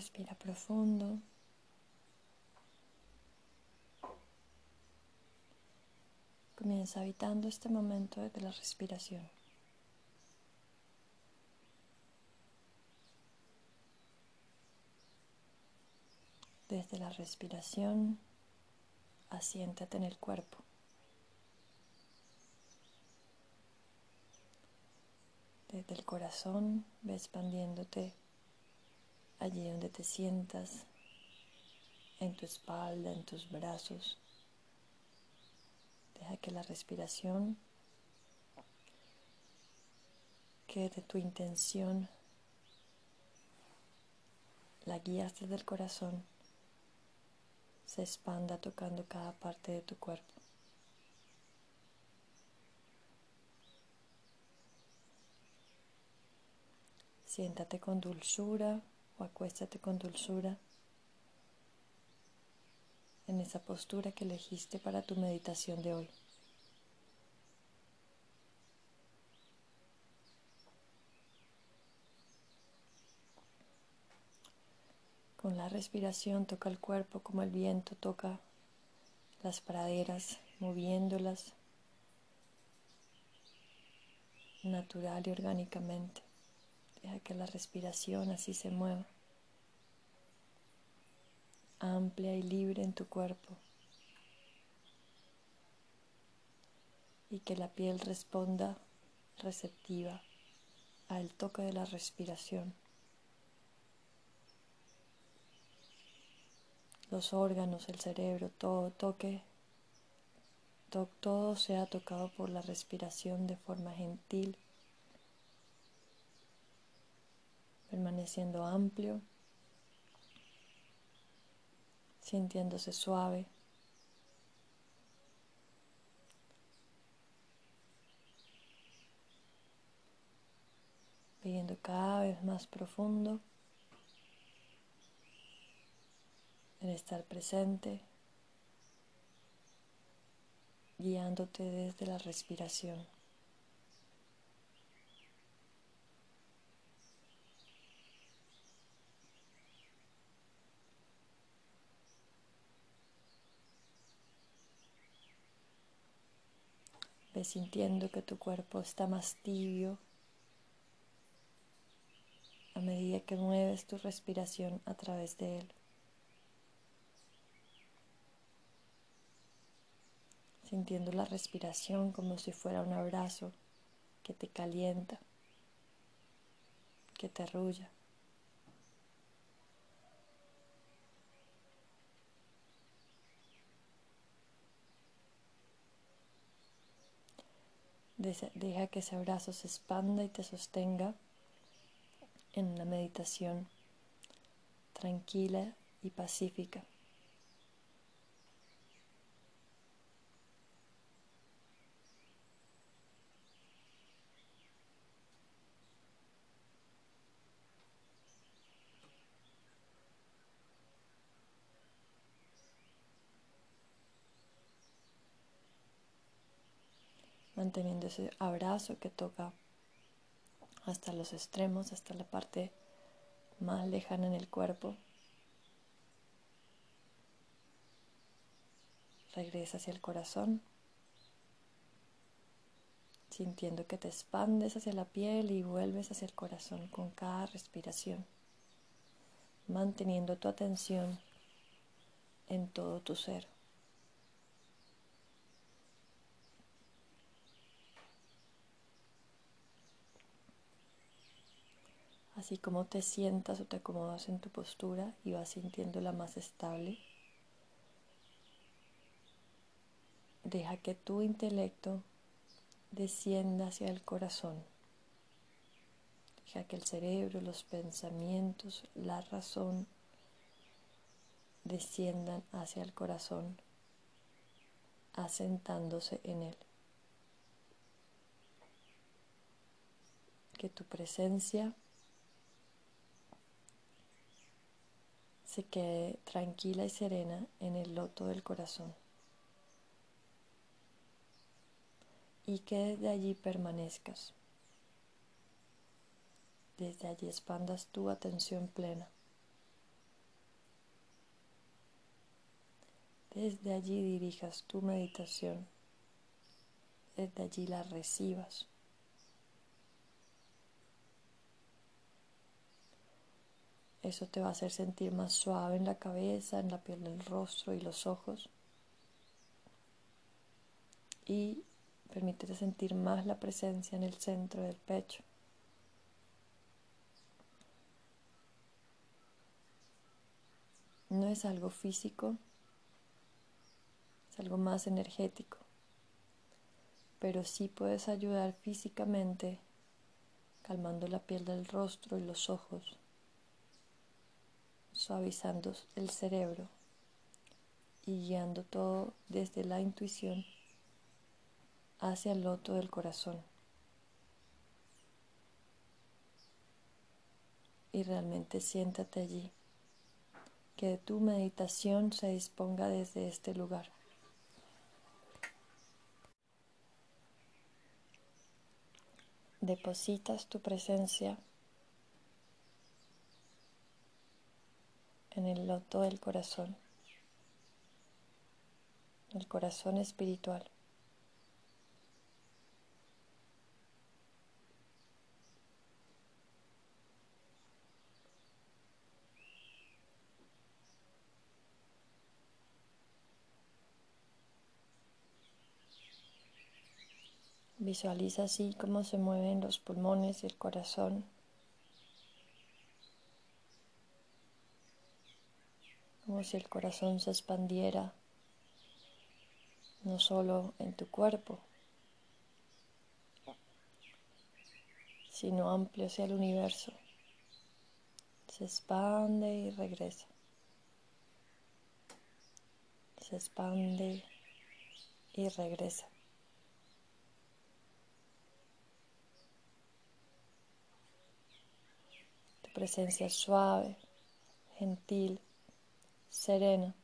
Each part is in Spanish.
Respira profundo. Comienza habitando este momento de la respiración. Desde la respiración, asiéntate en el cuerpo. Desde el corazón, ve expandiéndote allí donde te sientas, en tu espalda, en tus brazos. Deja que la respiración, que de tu intención, la guías desde el corazón, se expanda tocando cada parte de tu cuerpo. Siéntate con dulzura acuéstate con dulzura en esa postura que elegiste para tu meditación de hoy. Con la respiración toca el cuerpo como el viento toca las praderas, moviéndolas natural y orgánicamente. Deja que la respiración así se mueva, amplia y libre en tu cuerpo. Y que la piel responda receptiva al toque de la respiración. Los órganos, el cerebro, todo toque, todo sea tocado por la respiración de forma gentil permaneciendo amplio, sintiéndose suave. Viendo cada vez más profundo en estar presente, guiándote desde la respiración. Sintiendo que tu cuerpo está más tibio a medida que mueves tu respiración a través de él. Sintiendo la respiración como si fuera un abrazo que te calienta, que te arrulla. Deja que ese abrazo se expanda y te sostenga en una meditación tranquila y pacífica. Manteniendo ese abrazo que toca hasta los extremos, hasta la parte más lejana en el cuerpo. Regresa hacia el corazón, sintiendo que te expandes hacia la piel y vuelves hacia el corazón con cada respiración, manteniendo tu atención en todo tu ser. Así como te sientas o te acomodas en tu postura y vas sintiéndola más estable. Deja que tu intelecto descienda hacia el corazón. Deja que el cerebro, los pensamientos, la razón desciendan hacia el corazón, asentándose en él. Que tu presencia se quede tranquila y serena en el loto del corazón. Y que desde allí permanezcas. Desde allí expandas tu atención plena. Desde allí dirijas tu meditación. Desde allí la recibas. Eso te va a hacer sentir más suave en la cabeza, en la piel del rostro y los ojos. Y permítete sentir más la presencia en el centro del pecho. No es algo físico, es algo más energético, pero sí puedes ayudar físicamente calmando la piel del rostro y los ojos suavizando el cerebro y guiando todo desde la intuición hacia el loto del corazón. Y realmente siéntate allí, que tu meditación se disponga desde este lugar. Depositas tu presencia en el loto del corazón, el corazón espiritual. Visualiza así cómo se mueven los pulmones y el corazón si el corazón se expandiera no solo en tu cuerpo, sino amplio hacia el universo. Se expande y regresa. Se expande y regresa. Tu presencia es suave, gentil sereno.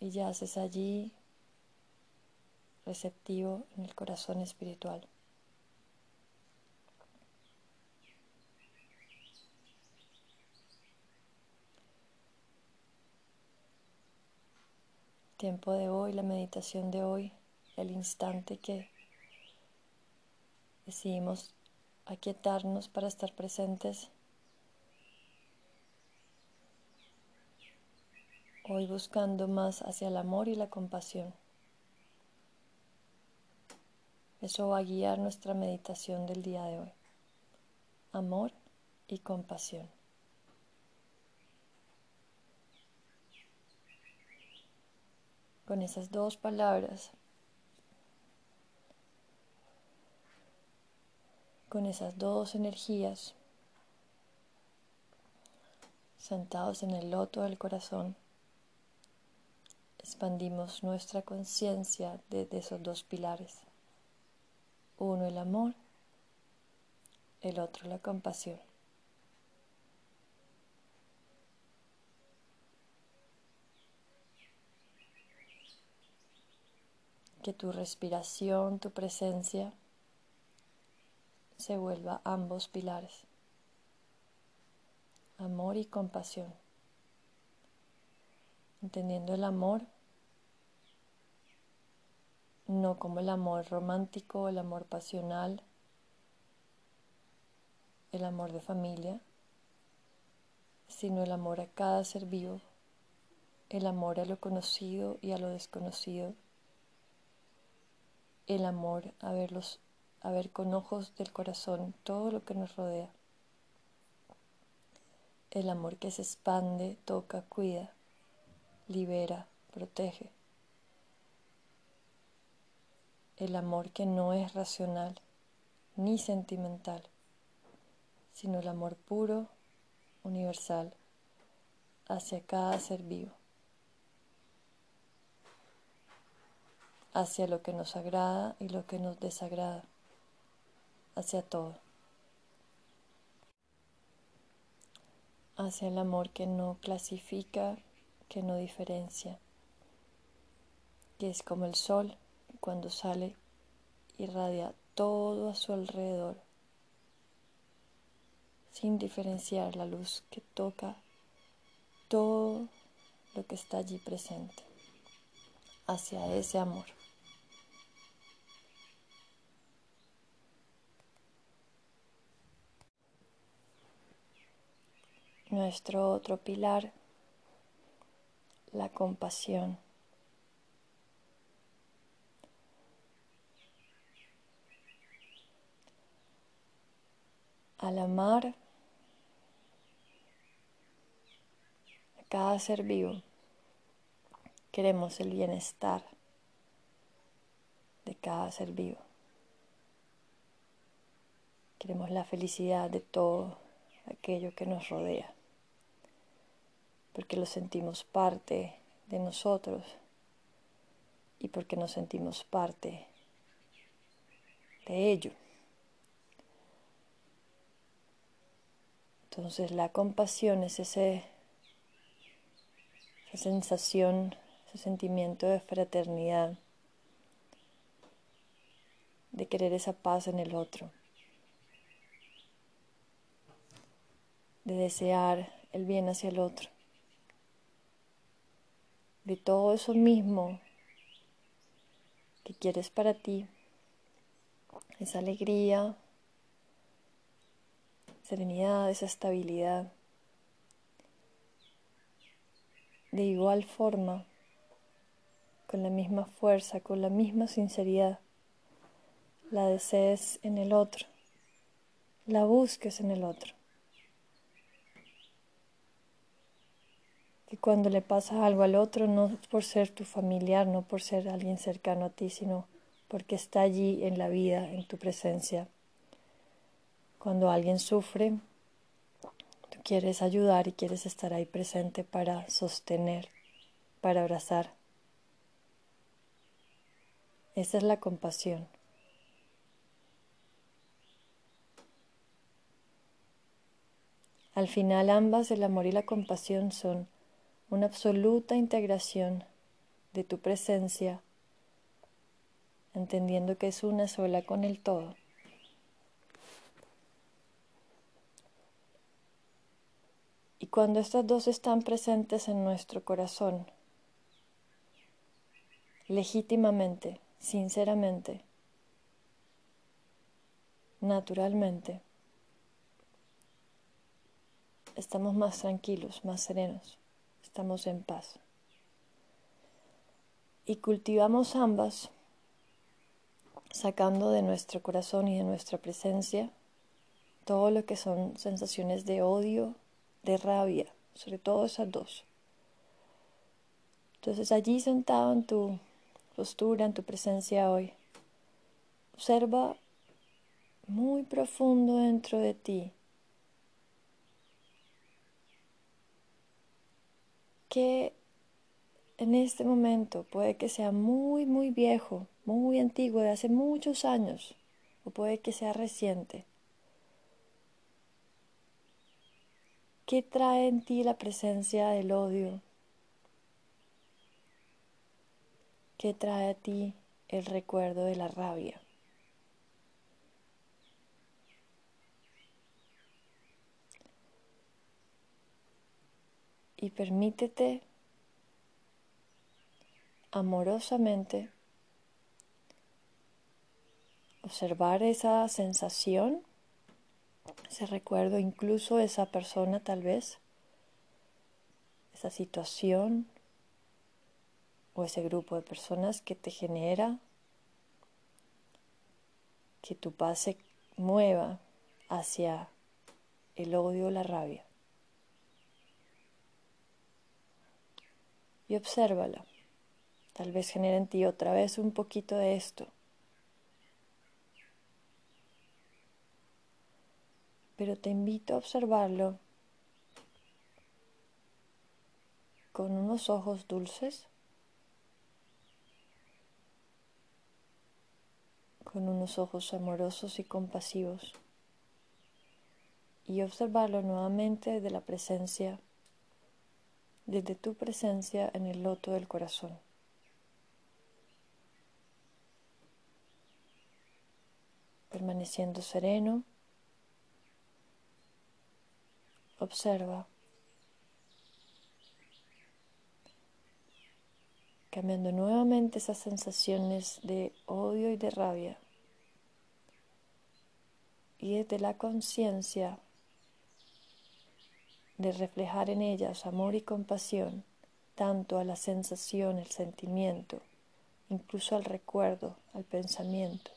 Y ya haces allí receptivo en el corazón espiritual. tiempo de hoy, la meditación de hoy, el instante que decidimos aquietarnos para estar presentes hoy buscando más hacia el amor y la compasión. Eso va a guiar nuestra meditación del día de hoy. Amor y compasión. Con esas dos palabras, con esas dos energías, sentados en el loto del corazón, expandimos nuestra conciencia desde esos dos pilares. Uno el amor, el otro la compasión. Que tu respiración, tu presencia se vuelva ambos pilares, amor y compasión entendiendo el amor no como el amor romántico, el amor pasional, el amor de familia, sino el amor a cada ser vivo, el amor a lo conocido y a lo desconocido, el amor a verlos, a ver con ojos del corazón todo lo que nos rodea, el amor que se expande, toca, cuida libera, protege. El amor que no es racional ni sentimental, sino el amor puro, universal, hacia cada ser vivo, hacia lo que nos agrada y lo que nos desagrada, hacia todo. hacia el amor que no clasifica que no diferencia, que es como el sol cuando sale irradia todo a su alrededor, sin diferenciar la luz que toca todo lo que está allí presente, hacia ese amor. Nuestro otro pilar, la compasión. Al amar a cada ser vivo, queremos el bienestar de cada ser vivo. Queremos la felicidad de todo aquello que nos rodea porque lo sentimos parte de nosotros y porque nos sentimos parte de ello. Entonces la compasión es ese, esa sensación, ese sentimiento de fraternidad, de querer esa paz en el otro, de desear el bien hacia el otro de todo eso mismo que quieres para ti, esa alegría, serenidad, esa estabilidad. De igual forma, con la misma fuerza, con la misma sinceridad, la desees en el otro, la busques en el otro. Que cuando le pasa algo al otro, no por ser tu familiar, no por ser alguien cercano a ti, sino porque está allí en la vida, en tu presencia. Cuando alguien sufre, tú quieres ayudar y quieres estar ahí presente para sostener, para abrazar. Esa es la compasión. Al final ambas, el amor y la compasión, son una absoluta integración de tu presencia, entendiendo que es una sola con el todo. Y cuando estas dos están presentes en nuestro corazón, legítimamente, sinceramente, naturalmente, estamos más tranquilos, más serenos estamos en paz. Y cultivamos ambas, sacando de nuestro corazón y de nuestra presencia todo lo que son sensaciones de odio, de rabia, sobre todo esas dos. Entonces allí sentado en tu postura, en tu presencia hoy, observa muy profundo dentro de ti que en este momento puede que sea muy, muy viejo, muy antiguo, de hace muchos años, o puede que sea reciente. ¿Qué trae en ti la presencia del odio? ¿Qué trae a ti el recuerdo de la rabia? Y permítete amorosamente observar esa sensación, ese recuerdo, incluso esa persona tal vez, esa situación o ese grupo de personas que te genera que tu paz se mueva hacia el odio o la rabia. Y obsérvala. Tal vez genere en ti otra vez un poquito de esto. Pero te invito a observarlo con unos ojos dulces, con unos ojos amorosos y compasivos, y observarlo nuevamente de la presencia desde tu presencia en el loto del corazón. Permaneciendo sereno, observa cambiando nuevamente esas sensaciones de odio y de rabia. Y desde la conciencia de reflejar en ellas amor y compasión, tanto a la sensación, el sentimiento, incluso al recuerdo, al pensamiento,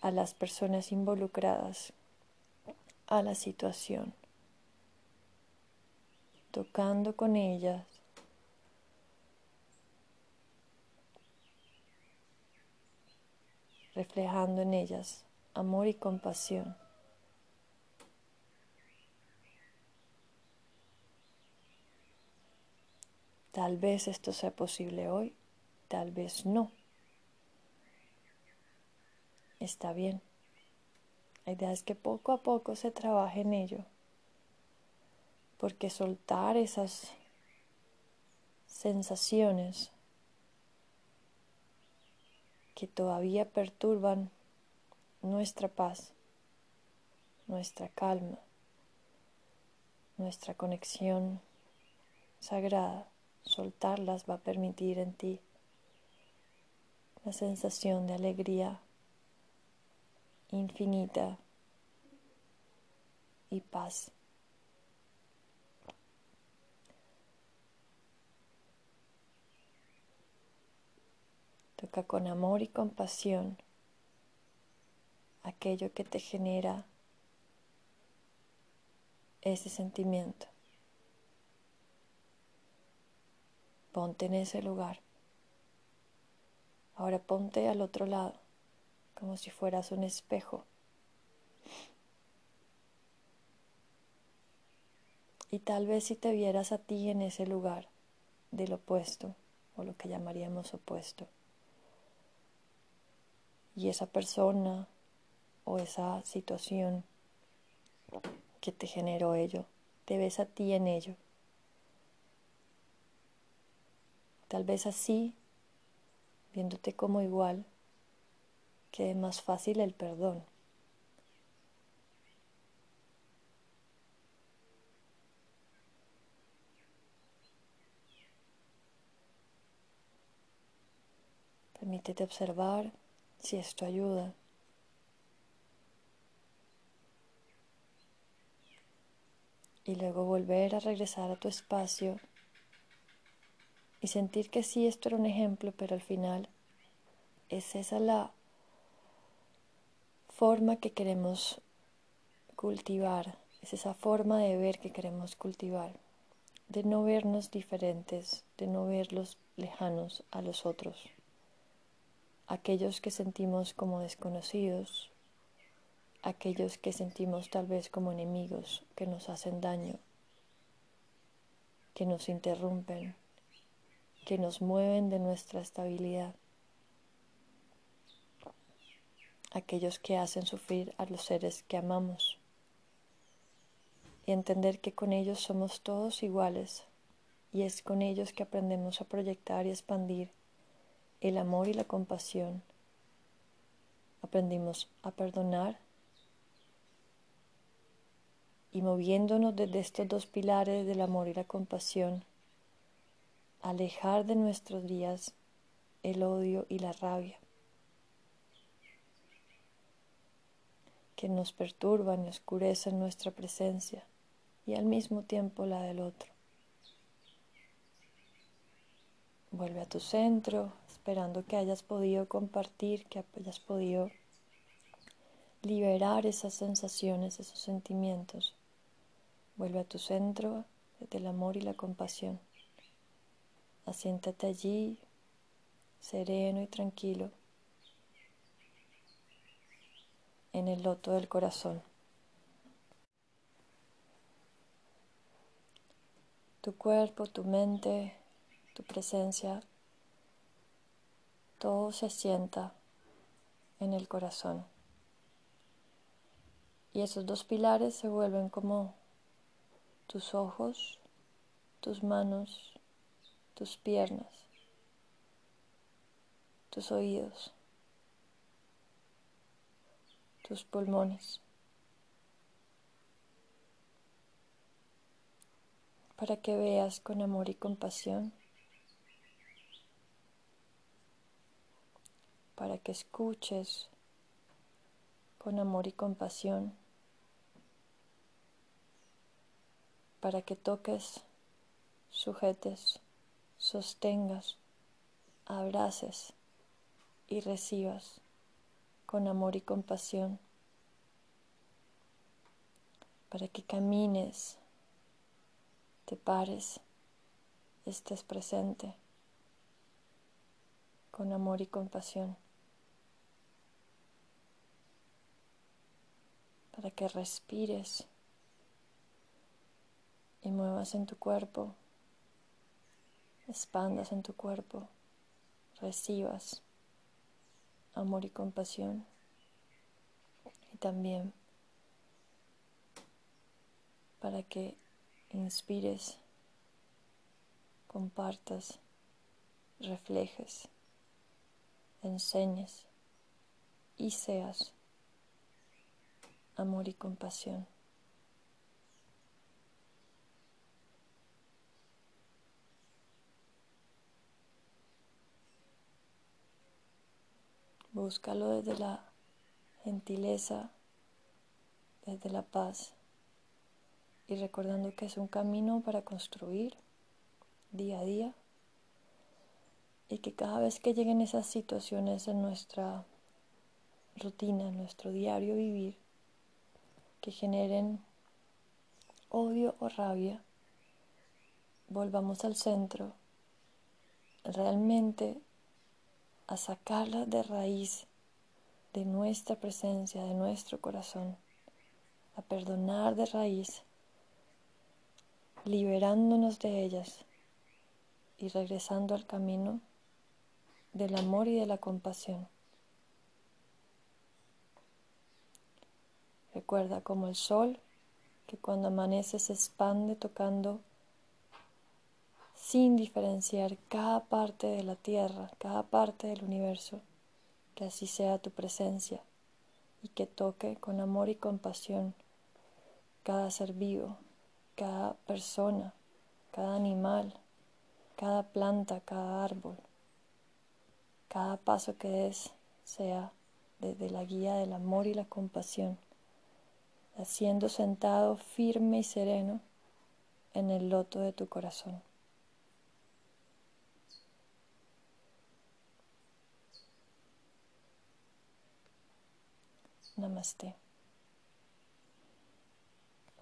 a las personas involucradas, a la situación, tocando con ellas reflejando en ellas amor y compasión. Tal vez esto sea posible hoy, tal vez no. Está bien. La idea es que poco a poco se trabaje en ello, porque soltar esas sensaciones que todavía perturban nuestra paz, nuestra calma, nuestra conexión sagrada. Soltarlas va a permitir en ti la sensación de alegría infinita y paz. Toca con amor y compasión aquello que te genera ese sentimiento. Ponte en ese lugar. Ahora ponte al otro lado, como si fueras un espejo. Y tal vez si te vieras a ti en ese lugar del opuesto, o lo que llamaríamos opuesto, y esa persona o esa situación que te generó ello, te ves a ti en ello. Tal vez así, viéndote como igual, quede más fácil el perdón. Permítete observar si esto ayuda. Y luego volver a regresar a tu espacio y sentir que sí, esto era un ejemplo, pero al final es esa la forma que queremos cultivar, es esa forma de ver que queremos cultivar, de no vernos diferentes, de no verlos lejanos a los otros, aquellos que sentimos como desconocidos, aquellos que sentimos tal vez como enemigos, que nos hacen daño, que nos interrumpen que nos mueven de nuestra estabilidad, aquellos que hacen sufrir a los seres que amamos. Y entender que con ellos somos todos iguales. Y es con ellos que aprendemos a proyectar y expandir el amor y la compasión. Aprendimos a perdonar. Y moviéndonos desde estos dos pilares del amor y la compasión, alejar de nuestros días el odio y la rabia que nos perturban y oscurecen nuestra presencia y al mismo tiempo la del otro. Vuelve a tu centro, esperando que hayas podido compartir, que hayas podido liberar esas sensaciones, esos sentimientos. Vuelve a tu centro desde el amor y la compasión. Asiéntate allí, sereno y tranquilo, en el loto del corazón. Tu cuerpo, tu mente, tu presencia, todo se asienta en el corazón. Y esos dos pilares se vuelven como tus ojos, tus manos, tus piernas, tus oídos, tus pulmones, para que veas con amor y compasión para que escuches con amor y compasión, para que toques, sujetes, sostengas, abraces y recibas con amor y compasión, para que camines, te pares, estés presente con amor y compasión. Para que respires y muevas en tu cuerpo, expandas en tu cuerpo, recibas amor y compasión. Y también para que inspires, compartas, reflejes enseñes y seas amor y compasión. Búscalo desde la gentileza, desde la paz. Y recordando que es un camino para construir día a día. Y que cada vez que lleguen esas situaciones en nuestra rutina, en nuestro diario vivir, que generen odio o rabia, volvamos al centro, realmente a sacarla de raíz de nuestra presencia, de nuestro corazón, a perdonar de raíz, liberándonos de ellas y regresando al camino del amor y de la compasión. Recuerda como el sol que cuando amanece se expande tocando sin diferenciar cada parte de la tierra, cada parte del universo, que así sea tu presencia y que toque con amor y compasión cada ser vivo, cada persona, cada animal, cada planta, cada árbol cada paso que des sea desde la guía del amor y la compasión, haciendo sentado firme y sereno en el loto de tu corazón. नमस्ते।